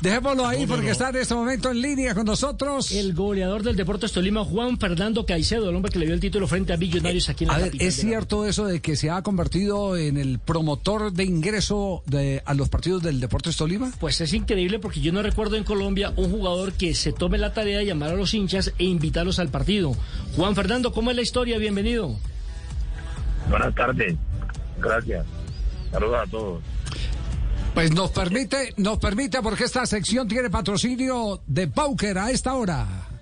dejémoslo ahí porque está en este momento en línea con nosotros. El goleador del Deportes Tolima, Juan Fernando Caicedo, el hombre que le dio el título frente a Millonarios aquí en la a ver, ¿Es cierto eso de que se ha convertido en el promotor de ingreso de, a los partidos del Deportes Tolima? Pues es increíble porque yo no recuerdo en Colombia un jugador que se tome la tarea de llamar a los hinchas e invitarlos al partido. Juan Fernando, ¿cómo es la historia? Bienvenido. Buenas tardes. Gracias. Saludos a todos. Pues nos permite, nos permite porque esta sección tiene patrocinio de Pauker a esta hora.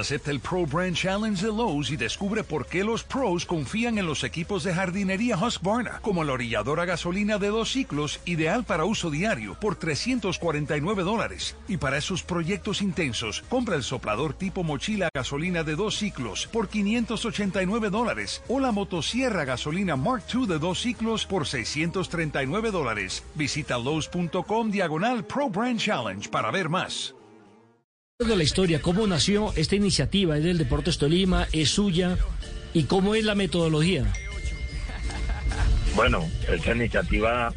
Acepta el Pro Brand Challenge de Lowe's y descubre por qué los pros confían en los equipos de jardinería Husqvarna, como la orilladora gasolina de dos ciclos, ideal para uso diario, por 349 dólares. Y para esos proyectos intensos, compra el soplador tipo mochila gasolina de dos ciclos por 589 dólares o la motosierra gasolina Mark II de dos ciclos por 639 dólares. Visita Lowe's.com diagonal Pro Brand Challenge para ver más de la historia, cómo nació esta iniciativa, es del Deportes Tolima, es suya, y cómo es la metodología. Bueno, esta iniciativa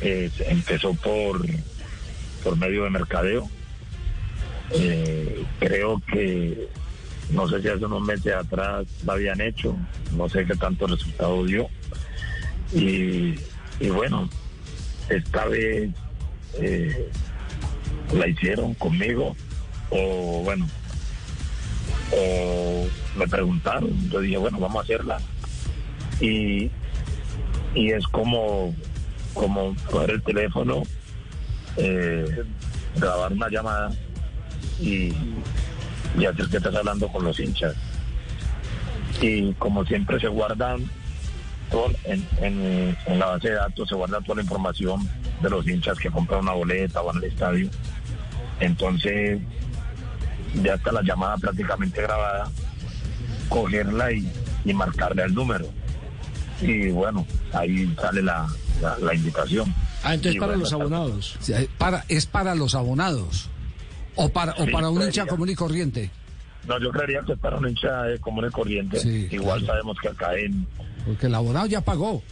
eh, empezó por, por medio de mercadeo. Eh, creo que, no sé si hace unos meses atrás la habían hecho, no sé qué tanto resultado dio. Y, bueno, esta vez eh, la hicieron conmigo o bueno, o me preguntaron, yo dije, bueno, vamos a hacerla. Y, y es como, como coger el teléfono, eh, grabar una llamada y, y hacer que estás hablando con los hinchas. Y como siempre se guardan en, en, en la base de datos, se guarda toda la información de los hinchas que compran una boleta, van al estadio. Entonces, ya está la llamada prácticamente grabada, cogerla y, y marcarle el número. Y bueno, ahí sale la, la, invitación. Ah, entonces para los abonados. para, es para los abonados. O para, o para un hincha común y corriente. No, yo creería que es para un hincha común y corriente. Igual sabemos que acá en. Porque el abonado ya pagó.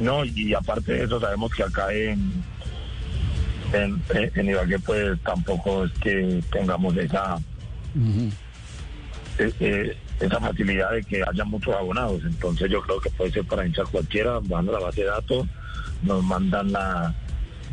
No, y aparte de eso, sabemos que acá en en, en Ibagué pues tampoco es que tengamos esa eh, eh, esa facilidad de que haya muchos abonados. Entonces yo creo que puede ser para hinchar cualquiera van a la base de datos nos mandan la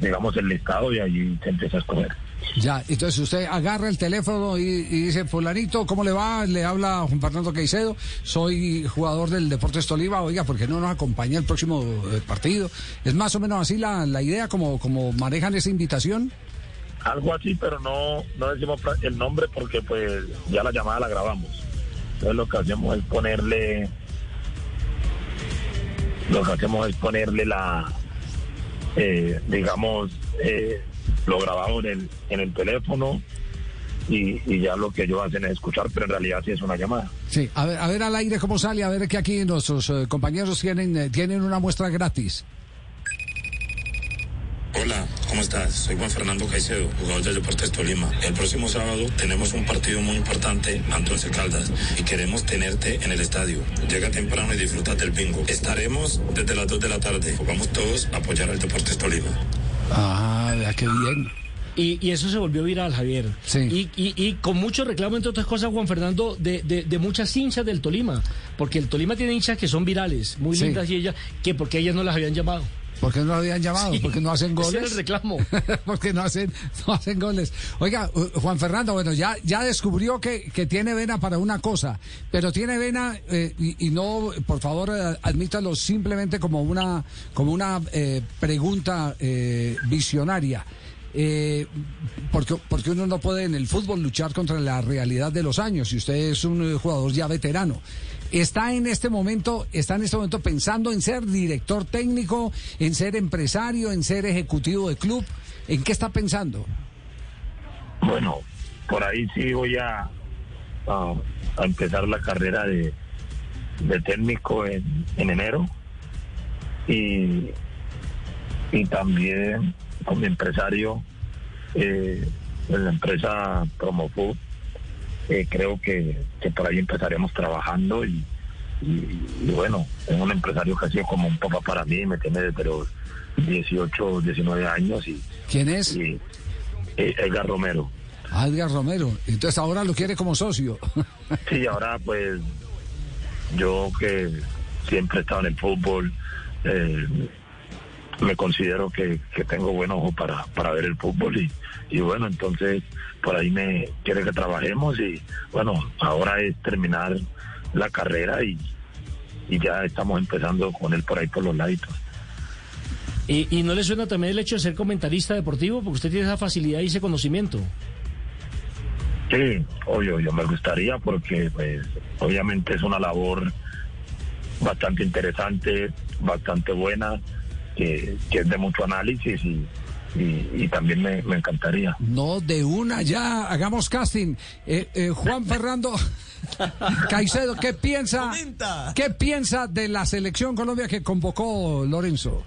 digamos el listado y allí se empieza a escoger ya, entonces usted agarra el teléfono y, dice, fulanito, ¿cómo le va? Le habla Juan Fernando Caicedo, soy jugador del Deportes Tolima, oiga, ¿por qué no nos acompaña el próximo eh, partido? ¿Es más o menos así la, la idea, como, como manejan esa invitación? Algo así, pero no, no decimos el nombre porque pues ya la llamada la grabamos. Entonces lo que hacemos es ponerle, lo que hacemos es ponerle la, eh, digamos, eh, lo grabamos en el, en el teléfono y, ya lo que ellos hacen es escuchar, pero en realidad sí es una llamada. Sí, a ver, a ver al aire cómo sale, a ver que aquí nuestros eh, compañeros tienen, eh, tienen una muestra gratis. Hola, ¿cómo estás? Soy Juan Fernando Caicedo, jugador del Deportes Tolima. El próximo sábado tenemos un partido muy importante ante Once Caldas y queremos tenerte en el estadio. Llega temprano y disfruta del bingo. Estaremos desde las 2 de la tarde. Vamos todos a apoyar al Deportes Tolima. Ah, qué bien. Y, eso se volvió viral, Javier. Sí. Y, con mucho reclamo, entre otras cosas, Juan Fernando, de, de, muchas hinchas del Tolima. Porque el Tolima tiene hinchas que son virales, muy lindas, y ellas, que porque ellas no las habían llamado. ¿Por qué no lo habían llamado? porque no hacen goles? Ese el reclamo. porque no hacen, no hacen goles. Oiga, Juan Fernando, bueno, ya, ya descubrió que, que tiene vena para una cosa, pero tiene vena, eh, y, no, por favor, eh, admítalo simplemente como una, como una eh, pregunta visionaria. porque, porque uno no puede en el fútbol luchar contra la realidad de los años y usted es un jugador ya veterano está en este momento, está en este momento pensando en ser director técnico, en ser empresario, en ser ejecutivo de club. ¿En qué está pensando? Bueno, por ahí sí voy a, empezar la carrera de, técnico en, en enero y, y también como empresario eh, en la empresa Promofood eh, creo que, por ahí empezaremos trabajando y, bueno, es un empresario que ha sido como un papá para mí, me tiene desde los, 18, 19 años. y ¿Quién es? Y, eh, Edgar Romero. Ah, Edgar Romero. Entonces ahora lo quiere como socio. sí, ahora pues yo que siempre he estado en el fútbol, eh, me considero que, tengo buen ojo para, para ver el fútbol y, y bueno, entonces por ahí me quiere que trabajemos y bueno, ahora es terminar la carrera y, y ya estamos empezando con él por ahí por los laditos. ¿Y, ¿Y, no le suena también el hecho de ser comentarista deportivo? Porque usted tiene esa facilidad y ese conocimiento. Sí, obvio, yo me gustaría porque pues obviamente es una labor bastante interesante, bastante buena, que, es de mucho análisis y, y, también me, encantaría. No, de una ya, hagamos casting. Eh, eh, Juan Fernando Caicedo, ¿qué piensa, ¿qué piensa de la selección Colombia que convocó Lorenzo?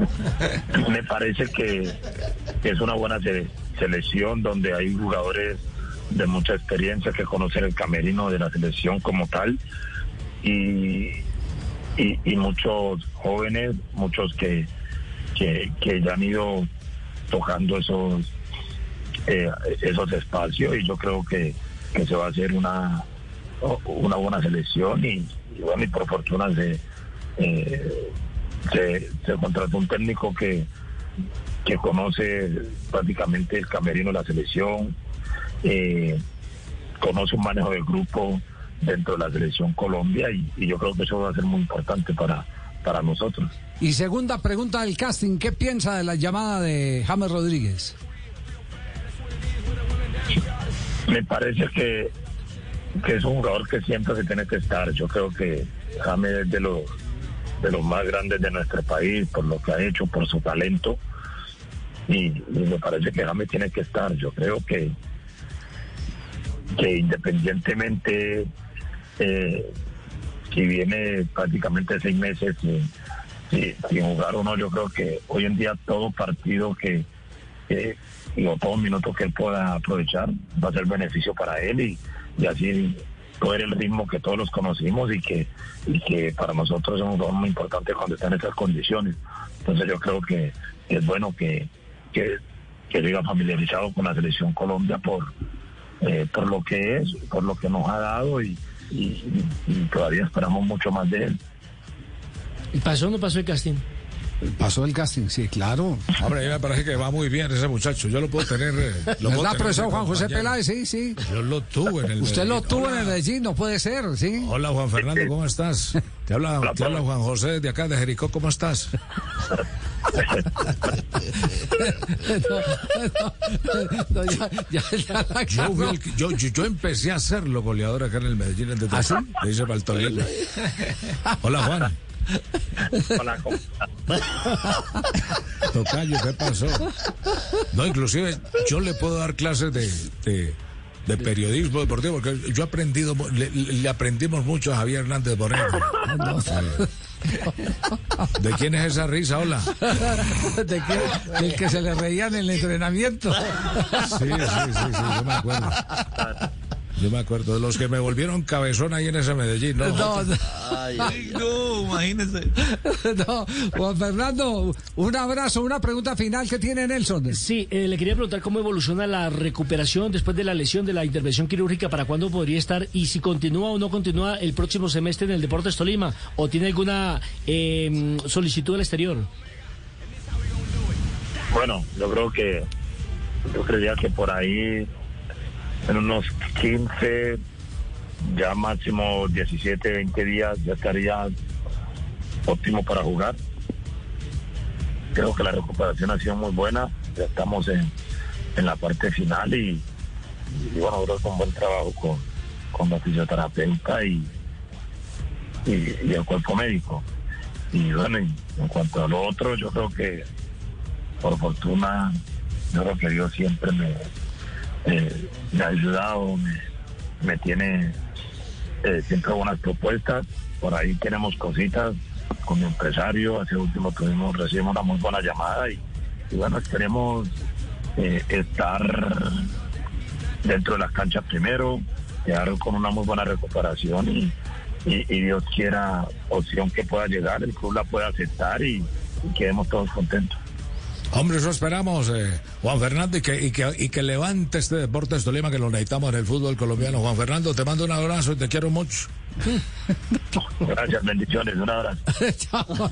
Me parece que, es una buena selección donde hay jugadores de mucha experiencia que conocen el camerino de la selección como tal y, y, muchos jóvenes, muchos que, que, ya han ido tocando esos eh, esos espacios y yo creo que, que, se va a hacer una una buena selección y, bueno y por fortuna se, eh, se, se contrató un técnico que que conoce prácticamente el camerino de la selección eh, conoce un manejo del grupo dentro de la selección Colombia y, yo creo que eso va a ser muy importante para, para nosotros. Y segunda pregunta del casting, ¿qué piensa de la llamada de James Rodríguez? Me parece que, que es un jugador que siempre se tiene que estar. Yo creo que James es de los, de los más grandes de nuestro país por lo que ha hecho, por su talento. Y, y me parece que James tiene que estar. Yo creo que, que independientemente eh, si viene prácticamente seis meses sin, jugar o no, yo creo que hoy en día todo partido que, que o todo minuto que él pueda aprovechar va a ser beneficio para él y, y así poder el ritmo que todos los conocimos y que, que para nosotros es un jugador muy importante cuando está en estas condiciones. Entonces yo creo que, es bueno que, que, que siga familiarizado con la selección Colombia por, eh, por lo que es, por lo que nos ha dado y, todavía esperamos mucho más de él. ¿Y pasó o no pasó el casting? Pasó el casting, sí, claro. Hombre, a mí me parece que va muy bien ese muchacho. Yo lo puedo tener. Eh, lo ¿Verdad, profesor Juan José Peláez? Sí, sí. Yo lo tuve en el Usted lo tuvo en el Medellín, no puede ser, sí. Hola, Juan Fernando, ¿cómo estás? Te habla, te habla Juan José de acá, de Jericó, ¿cómo estás? yo, yo, empecé a hacerlo goleador acá en el Medellín. En ¿Ah, sí? Le dice Baltolino. Hola, Juan. Hola, ¿cómo Tocayo, ¿qué pasó? No, inclusive yo le puedo dar clases de, de, periodismo deportivo, porque yo he aprendido, le, aprendimos mucho a Javier Hernández Moreno. ¿De quién es esa risa? Hola. ¿De quién? que se le reía en el entrenamiento. Sí, sí, sí, sí, yo me acuerdo. Yo me acuerdo de los que me volvieron cabezón ahí en ese Medellín, ¿no? No, no. Ay, no imagínese. No, Juan Fernando, un abrazo, una pregunta final que tiene Nelson. Sí, eh, le quería preguntar cómo evoluciona la recuperación después de la lesión de la intervención quirúrgica, para cuándo podría estar y si continúa o no continúa el próximo semestre en el Deportes Tolima o tiene alguna eh, solicitud al exterior. Bueno, yo creo que yo creía que por ahí en unos 15, ya máximo 17, 20 días ya estaría óptimo para jugar. Creo que la recuperación ha sido muy buena, ya estamos en, la parte final y, bueno, creo que un buen trabajo con, con la fisioterapeuta y, y, el cuerpo médico. Y bueno, en, cuanto a lo otro, yo creo que por fortuna, yo creo que Dios siempre me, eh, me ha ayudado, me, tiene eh, siempre buenas propuestas. Por ahí tenemos cositas con mi empresario. Hace último tuvimos, recibimos una muy buena llamada y, bueno, esperemos eh, estar dentro de las canchas primero, quedar con una muy buena recuperación y Dios quiera opción que pueda llegar, el club la pueda aceptar y, y quedemos todos contentos. Hombre, eso esperamos, eh, Juan Fernando, y que, y, que, y que levante este Deportes Tolima que lo necesitamos en el fútbol colombiano. Juan Fernando, te mando un abrazo y te quiero mucho. Gracias, bendiciones, un abrazo. Chao.